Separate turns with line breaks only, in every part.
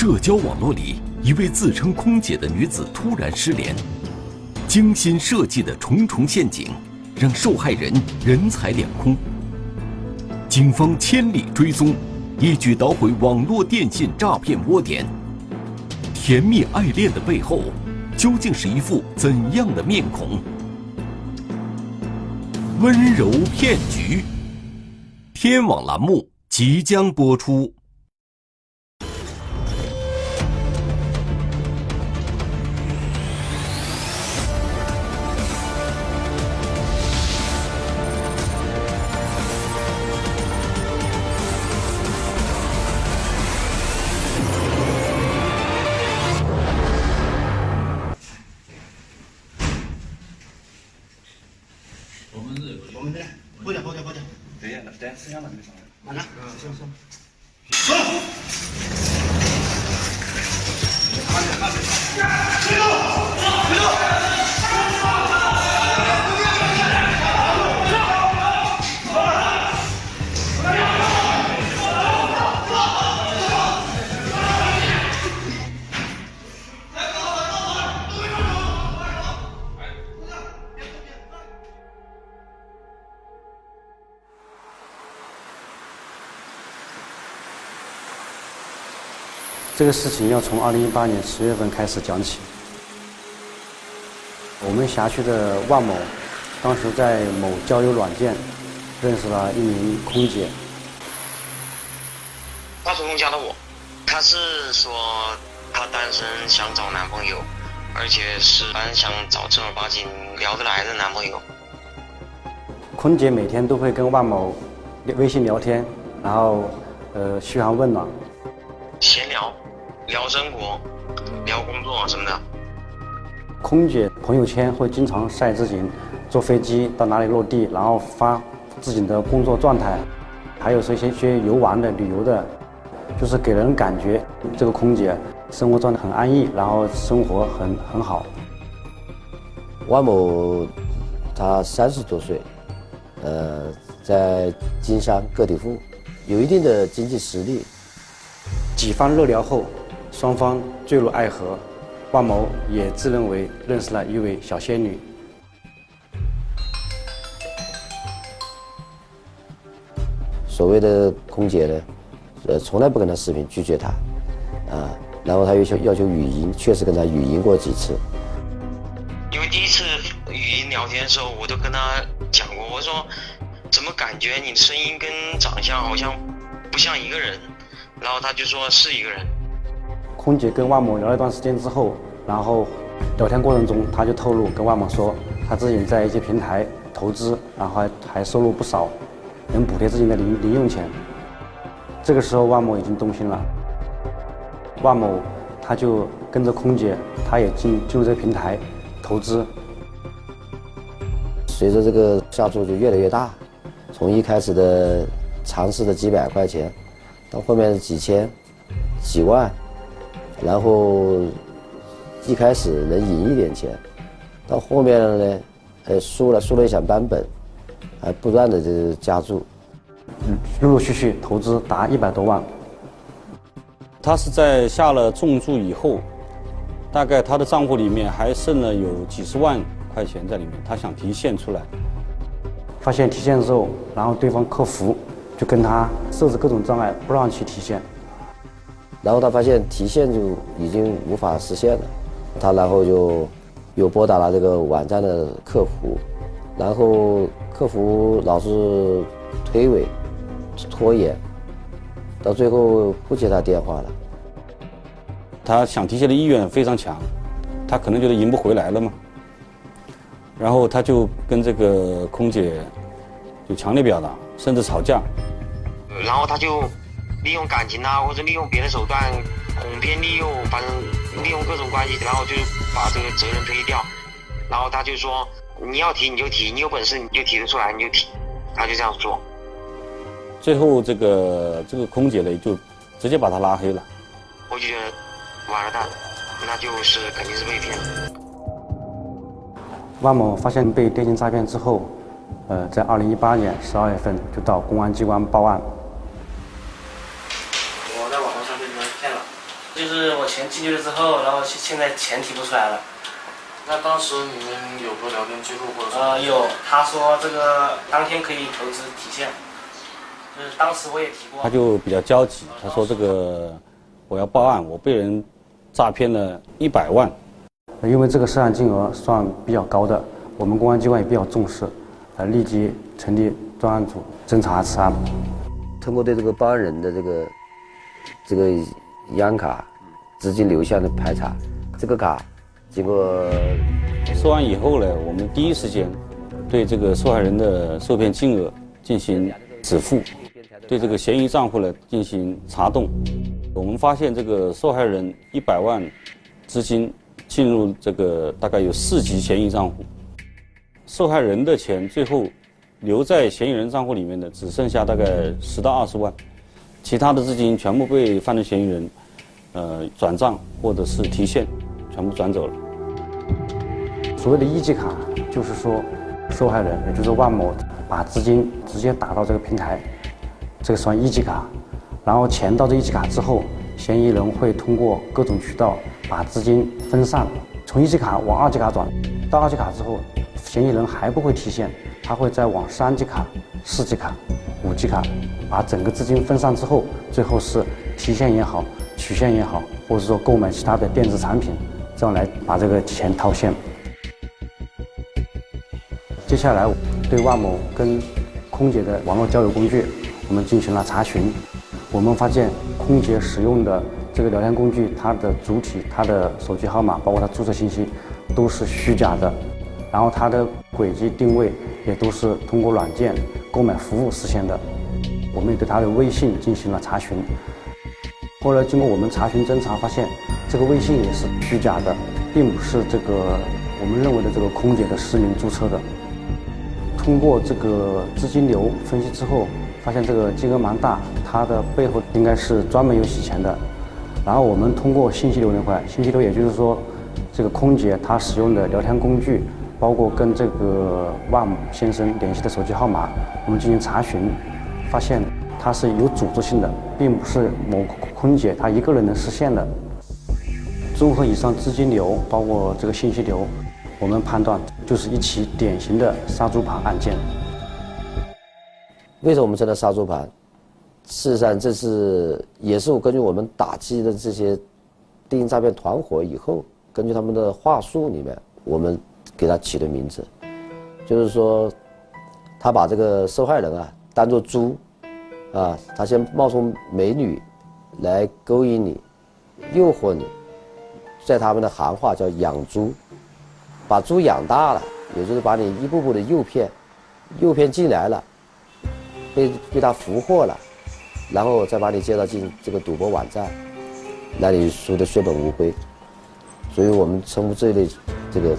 社交网络里，一位自称空姐的女子突然失联，精心设计的重重陷阱，让受害人人财两空。警方千里追踪，一举捣毁网络电信诈骗窝点。甜蜜爱恋的背后，究竟是一副怎样的面孔？温柔骗局，天网栏目即将播出。
这个事情要从二零一八年十月份开始讲起。我们辖区的万某，当时在某交友软件认识了一名空姐。
她主动加的我，他是说他单身想找男朋友，而且是蛮想找正儿八经聊得来的男朋友。
空姐每天都会跟万某微信聊天，然后呃嘘寒问暖，
闲聊。聊生活，聊工作什么的。
空姐朋友圈会经常晒自己坐飞机到哪里落地，然后发自己的工作状态，还有说一些些游玩的、旅游的，就是给人感觉这个空姐生活状态很安逸，然后生活很很好。
万某他三十多岁，呃，在经商个体户，有一定的经济实力。
几番热聊后。双方坠入爱河，万某也自认为认识了一位小仙女。
所谓的空姐呢，呃，从来不跟他视频，拒绝他，啊，然后他又求要求语音，确实跟他语音过几次。
因为第一次语音聊天的时候，我都跟他讲过，我说怎么感觉你的声音跟长相好像不像一个人，然后他就说是一个人。
空姐跟万某聊了一段时间之后，然后聊天过程中，他就透露跟万某说，他自己在一些平台投资，然后还还收入不少，能补贴自己的零零用钱。这个时候，万某已经动心了。万某他就跟着空姐，他也进进入这个平台投资。
随着这个下注就越来越大，从一开始的尝试的几百块钱，到后面几千、几万。然后一开始能赢一点钱，到后面呢，呃，输了输了想扳本，还不断的就是加注，
嗯，陆陆续续投资达一百多万。
他是在下了重注以后，大概他的账户里面还剩了有几十万块钱在里面，他想提现出来，
发现提现之后，然后对方客服就跟他设置各种障碍，不让其提现。
然后他发现提现就已经无法实现了，他然后就又拨打了这个网站的客服，然后客服老是推诿、拖延，到最后不接他电话了。
他想提现的意愿非常强，他可能觉得赢不回来了嘛，然后他就跟这个空姐就强烈表达，甚至吵架，
然后他就。利用感情啊，或者利用别的手段哄骗、利用，反正利用各种关系，然后就把这个责任推掉。然后他就说：“你要提你就提，你有本事你就提得出来你就提。”他就这样做。
最后这个这个空姐呢，就直接把他拉黑了。
我就觉得完了蛋，那就是肯定是被骗了。
万某发现被电信诈骗之后，呃，在二零一八年十二月份就到公安机关报案。
就是我钱进去了之后，然后现现在钱提不出来了。
那当时你们有过聊天记录或者说？
呃，有，他说这个当天可以投资提现，就是当时我也提过。
他就比较焦急，他说这个我要报案，我被人诈骗了一百万。
因为这个涉案金额算比较高的，我们公安机关也比较重视，呃，立即成立专案组侦查此案。
通过对这个报案人的这个这个银行卡资金流向的排查，这个卡经过
收完以后呢，我们第一时间对这个受害人的受骗金额进行止付，对这个嫌疑账户呢进行查冻。我们发现这个受害人一百万资金进入这个大概有四级嫌疑账户，受害人的钱最后。留在嫌疑人账户里面的只剩下大概十到二十万，其他的资金全部被犯罪嫌疑人，呃转账或者是提现，全部转走了。
所谓的一级卡，就是说受害人，也就是万某，把资金直接打到这个平台，这个算一级卡。然后钱到这一级卡之后，嫌疑人会通过各种渠道把资金分散，从一级卡往二级卡转，到二级卡之后，嫌疑人还不会提现。他会再往三级卡、四级卡、五级卡，把整个资金分散之后，最后是提现也好、取现也好，或者说购买其他的电子产品，这样来把这个钱套现。接下来对万某跟空姐的网络交友工具，我们进行了查询。我们发现空姐使用的这个聊天工具，它的主体、它的手机号码，包括它注册信息，都是虚假的。然后它的轨迹定位也都是通过软件购买服务实现的。我们也对他的微信进行了查询。后来经过我们查询侦查，发现这个微信也是虚假的，并不是这个我们认为的这个空姐的实名注册的。通过这个资金流分析之后，发现这个金额蛮大，它的背后应该是专门有洗钱的。然后我们通过信息流那块，信息流也就是说，这个空姐她使用的聊天工具。包括跟这个万先生联系的手机号码，我们进行查询，发现它是有组织性的，并不是某空姐她一个人能实现的。综合以上资金流，包括这个信息流，我们判断就是一起典型的杀猪盘案件。
为什么我们称它杀猪盘？事实上，这是也是我根据我们打击的这些电信诈骗团伙以后，根据他们的话术里面，我们。给他起的名字，就是说，他把这个受害人啊当做猪，啊，他先冒充美女来勾引你、诱惑你，在他们的行话叫养猪，把猪养大了，也就是把你一步步的诱骗，诱骗进来了，被被他俘获了，然后再把你介绍进这个赌博网站，让你输得血本无归，所以我们称呼这一类这个。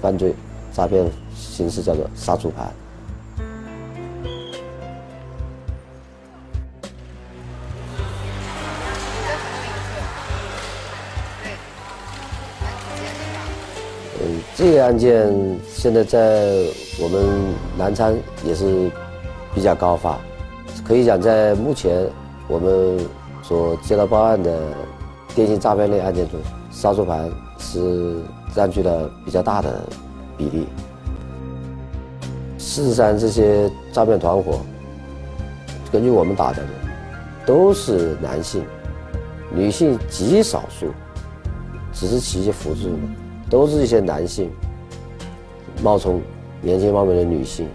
犯罪诈骗形式叫做杀猪盘。这个案件现在在我们南昌也是比较高发，可以讲在目前我们所接到报案的电信诈骗类案件中，杀猪盘是。占据了比较大的比例。事实上，这些诈骗团伙，根据我们打的，都是男性，女性极少数，只是起一些辅助作用，都是一些男性，冒充年轻貌美的女性，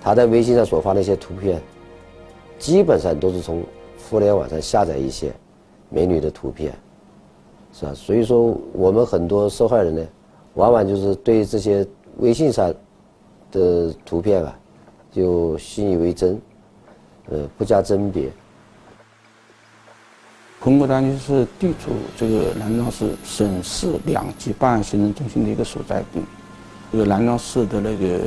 他在微信上所发的一些图片，基本上都是从互联网上下载一些美女的图片。是吧？所以说，我们很多受害人呢，往往就是对这些微信上的图片啊，就信以为真，呃，不加甄别。
红谷滩就是地处这个南庄市省市两级办案行政中心的一个所在地，这个南庄市的那个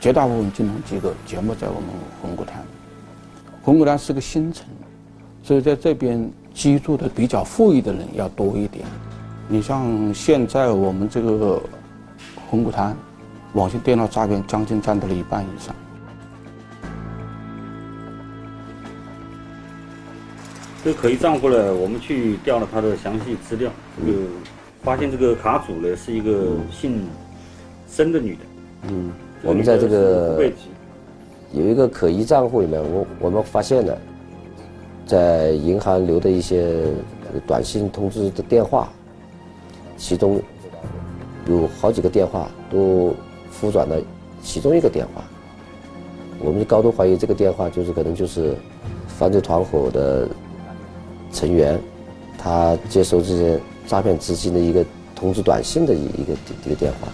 绝大部分金融机构全部在我们红谷滩。红谷滩是个新城，所以在这边。居住的比较富裕的人要多一点。你像现在我们这个红谷滩，网信电脑诈骗将近占到了一半以上。
这个可疑账户呢，我们去调了他的详细资料，这个发现这个卡主呢是一个姓申的女的。
嗯，我们在这个有一个可疑账户里面，我我们发现了，在银行留的一些短信通知的电话，其中有好几个电话都复转了其中一个电话，我们就高度怀疑这个电话就是可能就是犯罪团伙的。成员，他接收这些诈骗资金的一个通知短信的一一个一个电话。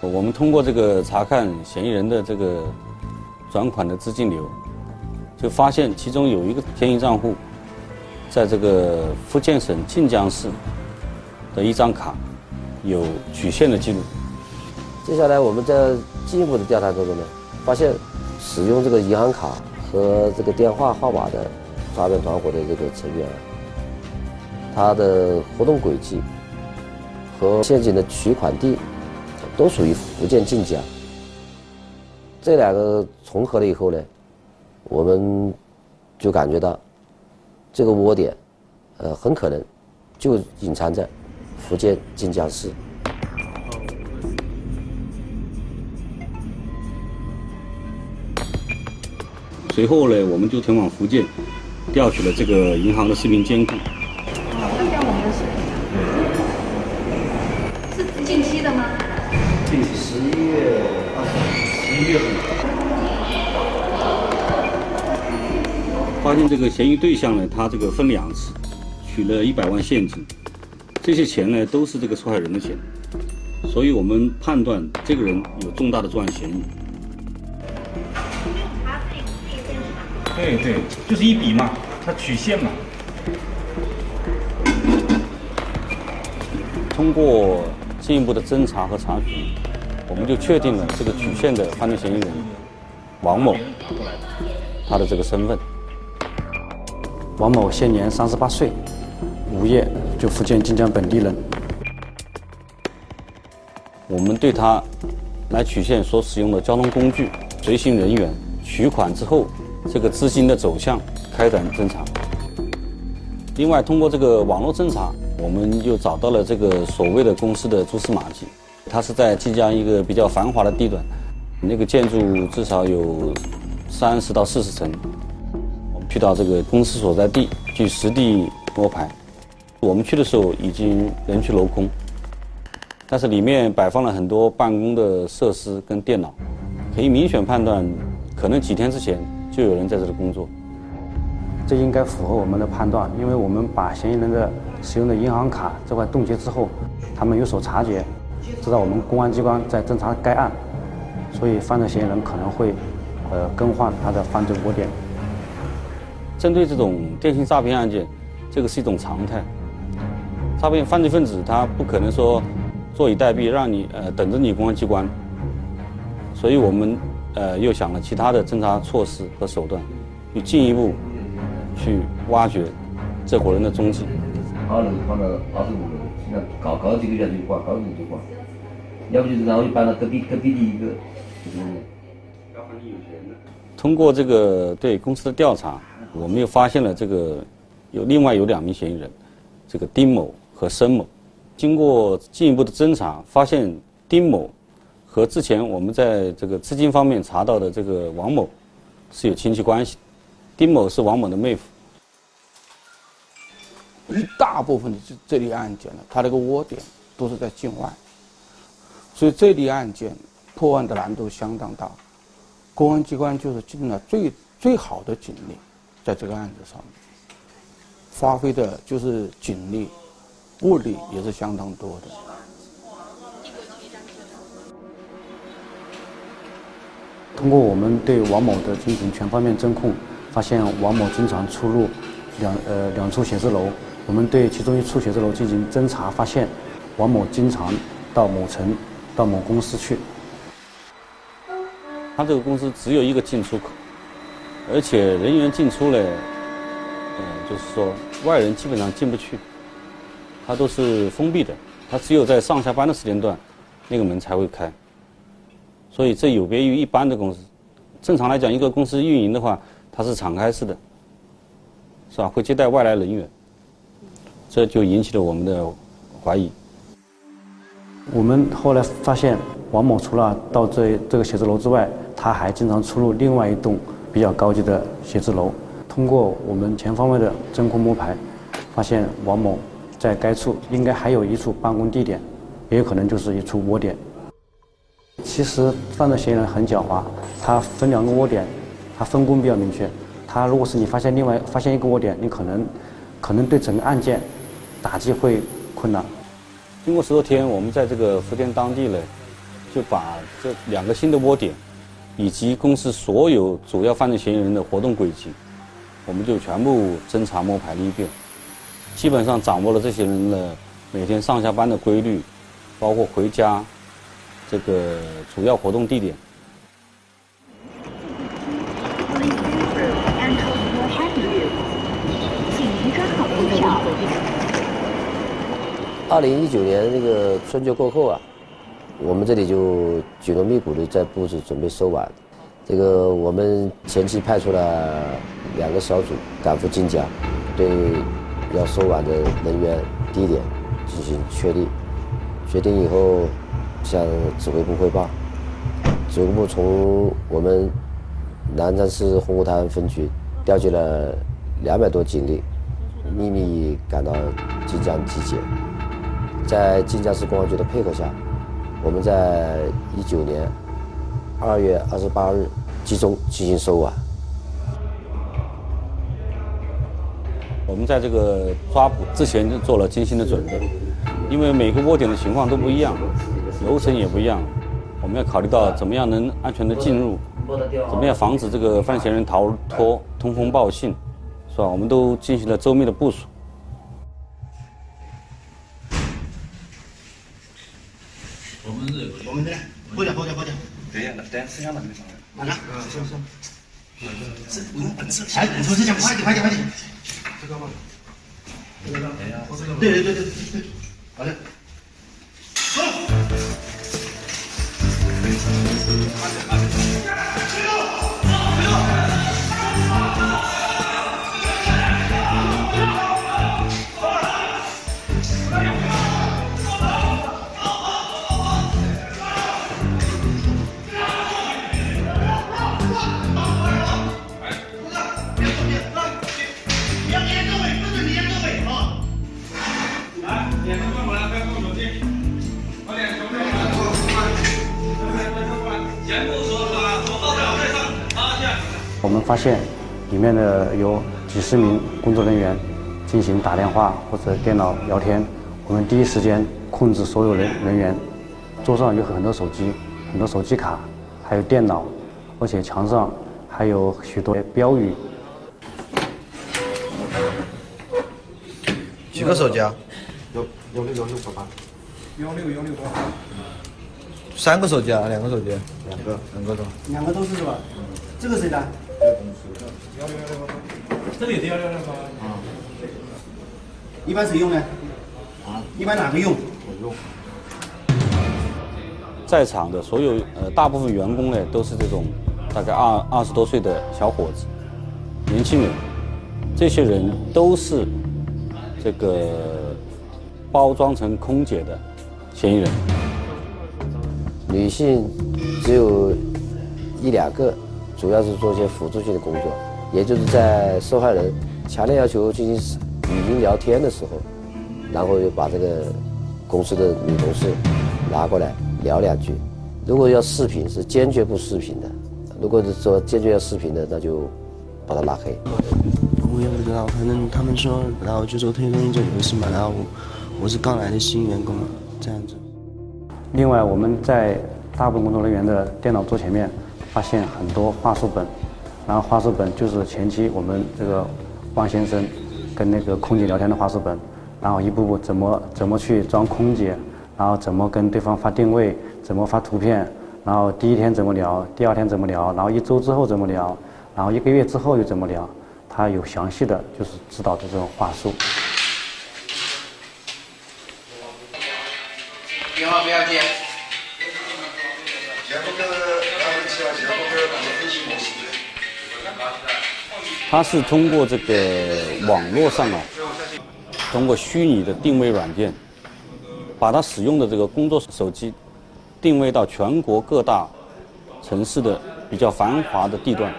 我们通过这个查看嫌疑人的这个转款的资金流，就发现其中有一个天疑账户，在这个福建省晋江市的一张卡有取现的记录。
接下来我们在进一步的调查当中呢，发现使用这个银行卡和这个电话号码的。诈骗团伙的这个成员，他的活动轨迹和现金的取款地都属于福建晋江。这两个重合了以后呢，我们就感觉到这个窝点，呃，很可能就隐藏在福建晋江市。
随后呢，我们就前往福建。调取了这个银行的视频监控。
这边我们的视频是近期的吗？
对，十一月二十，十一月份。
发现这个嫌疑对象呢，他这个分两次取了一百万现金，这些钱呢都是这个受害人的钱，所以我们判断这个人有重大的作案嫌疑。
对对，就是一笔嘛，它取现嘛。
通过进一步的侦查和查询，我们就确定了这个取现的犯罪嫌疑人王某，他的这个身份。
王某现年三十八岁，无业，就福建晋江本地人。
我们对他来取现所使用的交通工具、随行人员、取款之后。这个资金的走向开展侦查。另外，通过这个网络侦查，我们又找到了这个所谓的公司的蛛丝马迹。它是在晋江一个比较繁华的地段，那个建筑至少有三十到四十层。我们去到这个公司所在地，去实地摸排。我们去的时候已经人去楼空，但是里面摆放了很多办公的设施跟电脑，可以明显判断，可能几天之前。就有人在这里工作，
这应该符合我们的判断，因为我们把嫌疑人的使用的银行卡这块冻结之后，他们有所察觉，知道我们公安机关在侦查该案，所以犯罪嫌疑人可能会，呃，更换他的犯罪窝点。
针对这种电信诈骗案件，这个是一种常态，诈骗犯罪分子他不可能说坐以待毙，让你呃等着你公安机关，所以我们。呃，又想了其他的侦查措施和手段，去进一步去挖掘这伙人的踪迹。
他能放到二十五楼，现在高高几个月就管，高几个就管。要不就是然后就搬到隔壁隔壁的一个，
要很有钱的。通过这个对公司的调查，我们又发现了这个有另外有两名嫌疑人，这个丁某和申某。经过进一步的侦查，发现丁某。和之前我们在这个资金方面查到的这个王某是有亲戚关系，丁某是王某的妹夫。
一大部分的这这类案件呢，它那个窝点都是在境外，所以这类案件破案的难度相当大。公安机关就是尽了最最好的警力，在这个案子上面发挥的就是警力、物力也是相当多的。
通过我们对王某的进行全方面侦控，发现王某经常出入两呃两处写字楼。我们对其中一处写字楼进行侦查，发现王某经常到某城、到某公司去。
他这个公司只有一个进出口，而且人员进出呢，呃，就是说外人基本上进不去，它都是封闭的。它只有在上下班的时间段，那个门才会开。所以这有别于一般的公司。正常来讲，一个公司运营的话，它是敞开式的。是吧？会接待外来人员，这就引起了我们的怀疑。
我们后来发现，王某除了到这这个写字楼之外，他还经常出入另外一栋比较高级的写字楼。通过我们全方位的真空摸排，发现王某在该处应该还有一处办公地点，也有可能就是一处窝点。其实犯罪嫌疑人很狡猾，他分两个窝点，他分工比较明确。他如果是你发现另外发现一个窝点，你可能可能对整个案件打击会困难。
经过十多天，我们在这个福建当地呢，就把这两个新的窝点，以及公司所有主要犯罪嫌疑人的活动轨迹，我们就全部侦查摸排了一遍，基本上掌握了这些人的每天上下班的规律，包括回家这个主要活动地点。
二零一九年那个春节过后啊，我们这里就紧锣密鼓的在布置准备收碗。这个我们前期派出了两个小组赶赴晋江，对要收碗的人员地点进行确定。决定以后向指挥部汇报，指挥部从我们南昌市红湖滩分局调集了两百多警力，秘密赶到晋江集结。在晋江市公安局的配合下，我们在一九年二月二十八日集中进行收网。
我们在这个抓捕之前就做了精心的准备，因为每个窝点的情况都不一样，楼层也不一样，我们要考虑到怎么样能安全的进入，怎么样防止这个犯罪嫌疑人逃脱、通风报信，是吧？我们都进行了周密的部署。
我们这，喝点喝点喝点。对呀，等吃香了没上来。完了。行行。是，我们本次。哎，你说这讲快点快点快点。这个吗？这个。对对对对对。好的。
进行打电话或者电脑聊天。我们第一时间控制所有人人员，桌上有很多手机、很多手机卡，还有电脑，而且墙上还有许多标语。
几个手机啊？
幺幺六幺六八八。
幺六幺六八八。
三个手机啊？两个手机？
两个，
两个是吧？
两个都是是吧？这个谁的？
幺六幺六八八。这里也是幺六幺六八八。啊。
一般谁用呢？啊？一般哪个用？
我用。
在场的所有呃大部分员工呢，都是这种大概二二十多岁的小伙子，年轻人。这些人都是这个包装成空姐的嫌疑人。
女性只有一两个，主要是做一些辅助性的工作，也就是在受害人强烈要求进行语音聊天的时候，然后又把这个公司的女同事拿过来聊两句。如果要视频，是坚决不视频的；如果是说坚决要视频的，那就把他拉黑。
我也不知道，反正他们说，然后就说推动这回事嘛，然后我是刚来的新员工，这样子。
另外，我们在大部分工作人员的电脑桌前面发现很多话术本，然后话术本就是前期我们这个汪先生跟那个空姐聊天的话术本，然后一步步怎么怎么去装空姐，然后怎么跟对方发定位，怎么发图片，然后第一天怎么聊，第二天怎么聊，然后一周之后怎么聊，然后一个月之后又怎么聊。他有详细的就是指导的这种话术。
电话不要接。前后边二分七啊，前后边百分分析模式。
它是通过这个网络上啊，通过虚拟的定位软件，把它使用的这个工作手机定位到全国各大城市的比较繁华的地段。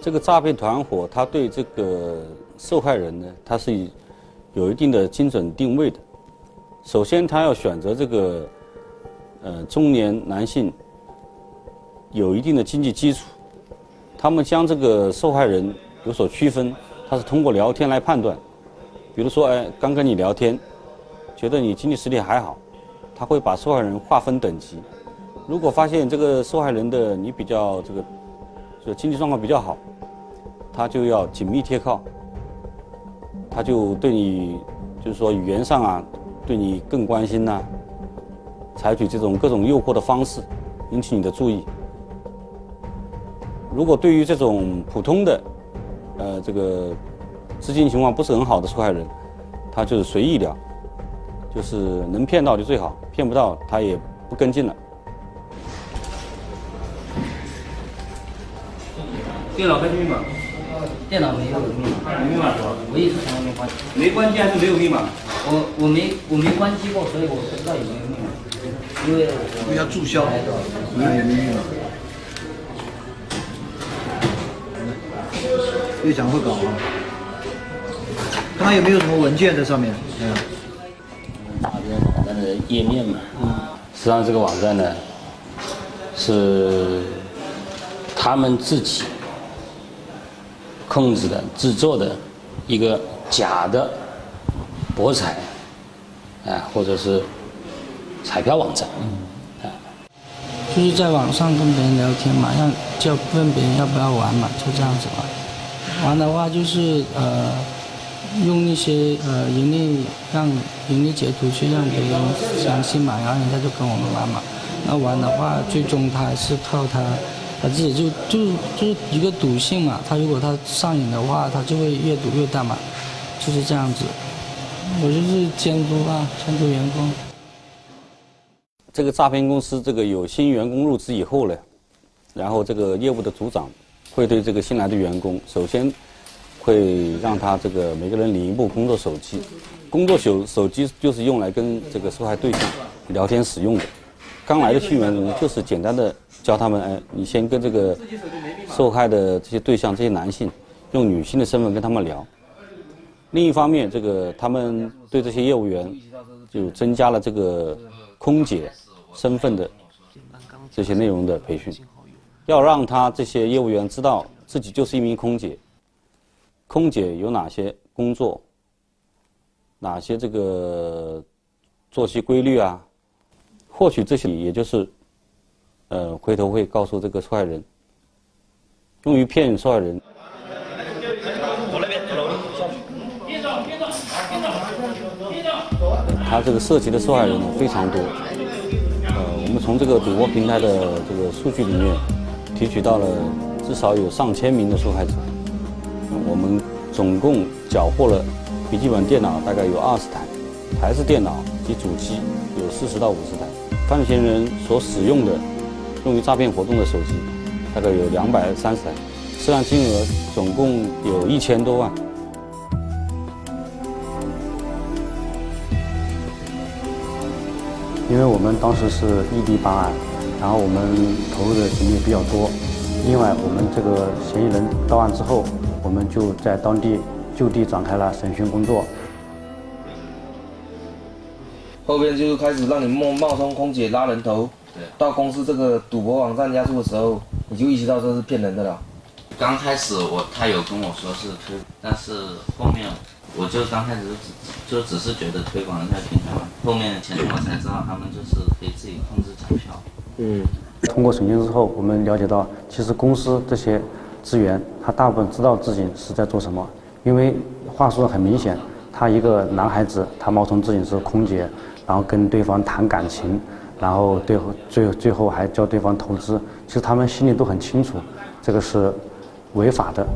这个诈骗团伙，他对这个受害人呢，他是有一定的精准定位的。首先，他要选择这个呃中年男性，有一定的经济基础。他们将这个受害人。有所区分，他是通过聊天来判断。比如说，哎，刚跟你聊天，觉得你经济实力还好，他会把受害人划分等级。如果发现这个受害人的你比较这个，就经济状况比较好，他就要紧密贴靠，他就对你就是说语言上啊，对你更关心呐，采取这种各种诱惑的方式，引起你的注意。如果对于这种普通的，呃，这个资金情况不是很好的受害人，他就是随意聊，就是能骗到就最好，骗不到他也不跟进了。
电脑开机密码？
电脑没有密码。
没密码是吧？
我一直从来没关。
没关机还是没有密码？
我我没我没关机过，所以我不知道有没有密码。因为
因为要注销，没有密码。越讲会搞啊！看看有没有什么文件在上面。嗯。
打边网站的页面嘛。嗯。实际上这个网站呢，是他们自己控制的、制作的一个假的博彩啊，或者是彩票网站。
嗯。啊。就是在网上跟别人聊天嘛，让就问别人要不要玩嘛，就这样子玩。玩的话就是呃，用一些呃盈利让盈利截图去让别人相信嘛，然后人家就跟我们玩嘛。那玩的话，最终他还是靠他他自己就就就是一个赌性嘛。他如果他上瘾的话，他就会越赌越大嘛，就是这样子。我就是监督啊，监督员工。
这个诈骗公司这个有新员工入职以后呢，然后这个业务的组长。会对这个新来的员工，首先会让他这个每个人领一部工作手机，工作手手机就是用来跟这个受害对象聊天使用的。刚来的新员工就是简单的教他们，哎，你先跟这个受害的这些对象，这些男性，用女性的身份跟他们聊。另一方面，这个他们对这些业务员就增加了这个空姐身份的这些内容的培训。要让他这些业务员知道自己就是一名空姐，空姐有哪些工作，哪些这个作息规律啊？或许这些也就是，呃，回头会告诉这个受害人，用于骗受害人。他这个涉及的受害人呢非常多，呃，我们从这个赌博平台的这个数据里面。提取到了至少有上千名的受害者，我们总共缴获了笔记本电脑大概有二十台，台式电脑及主机有四十到五十台，犯罪嫌疑人所使用的用于诈骗活动的手机大概有两百三十台，涉案金额总共有一千多万。
因为我们当时是异地办案。然后我们投入的精力比较多，另外我们这个嫌疑人到案之后，我们就在当地就地展开了审讯工作。
后边就开始让你冒冒充空姐拉人头，到公司这个赌博网站加注的时候，你就意识到这是骗人的了。
刚开始我他有跟我说是推，但是后面我就刚开始只就只是觉得推广一下平台嘛，后面前面我才知道他们就是可以自己控制彩票。
嗯，通过审讯之后，我们了解到，其实公司这些职员，他大部分知道自己是在做什么，因为话说的很明显，他一个男孩子，他冒充自己是空姐，然后跟对方谈感情，然后最后最最后还叫对方投资，其实他们心里都很清楚，这个是违法的。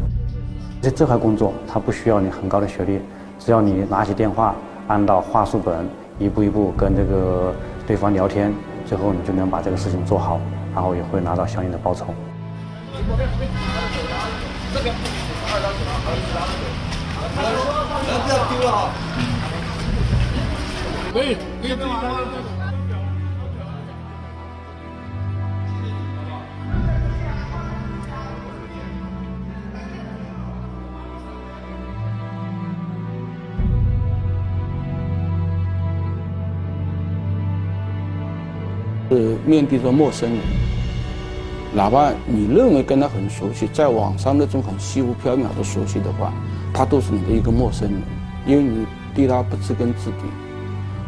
在这块工作，他不需要你很高的学历，只要你拿起电话，按照话术本，一步一步跟这个对方聊天。最后你就能把这个事情做好，然后也会拿到相应的报酬。这边二张
不要丢了啊！可以，可以自
是面对着陌生人，哪怕你认为跟他很熟悉，在网上那种很虚无缥缈的熟悉的话，他都是你的一个陌生人，因为你对他不知根知底。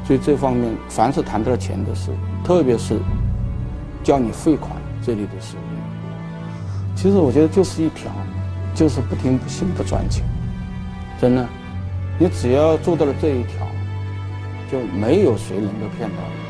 所以这方面，凡是谈到了钱的事，特别是叫你汇款这类的事，其实我觉得就是一条，就是不听不信不赚钱。真的，你只要做到了这一条，就没有谁能够骗到你。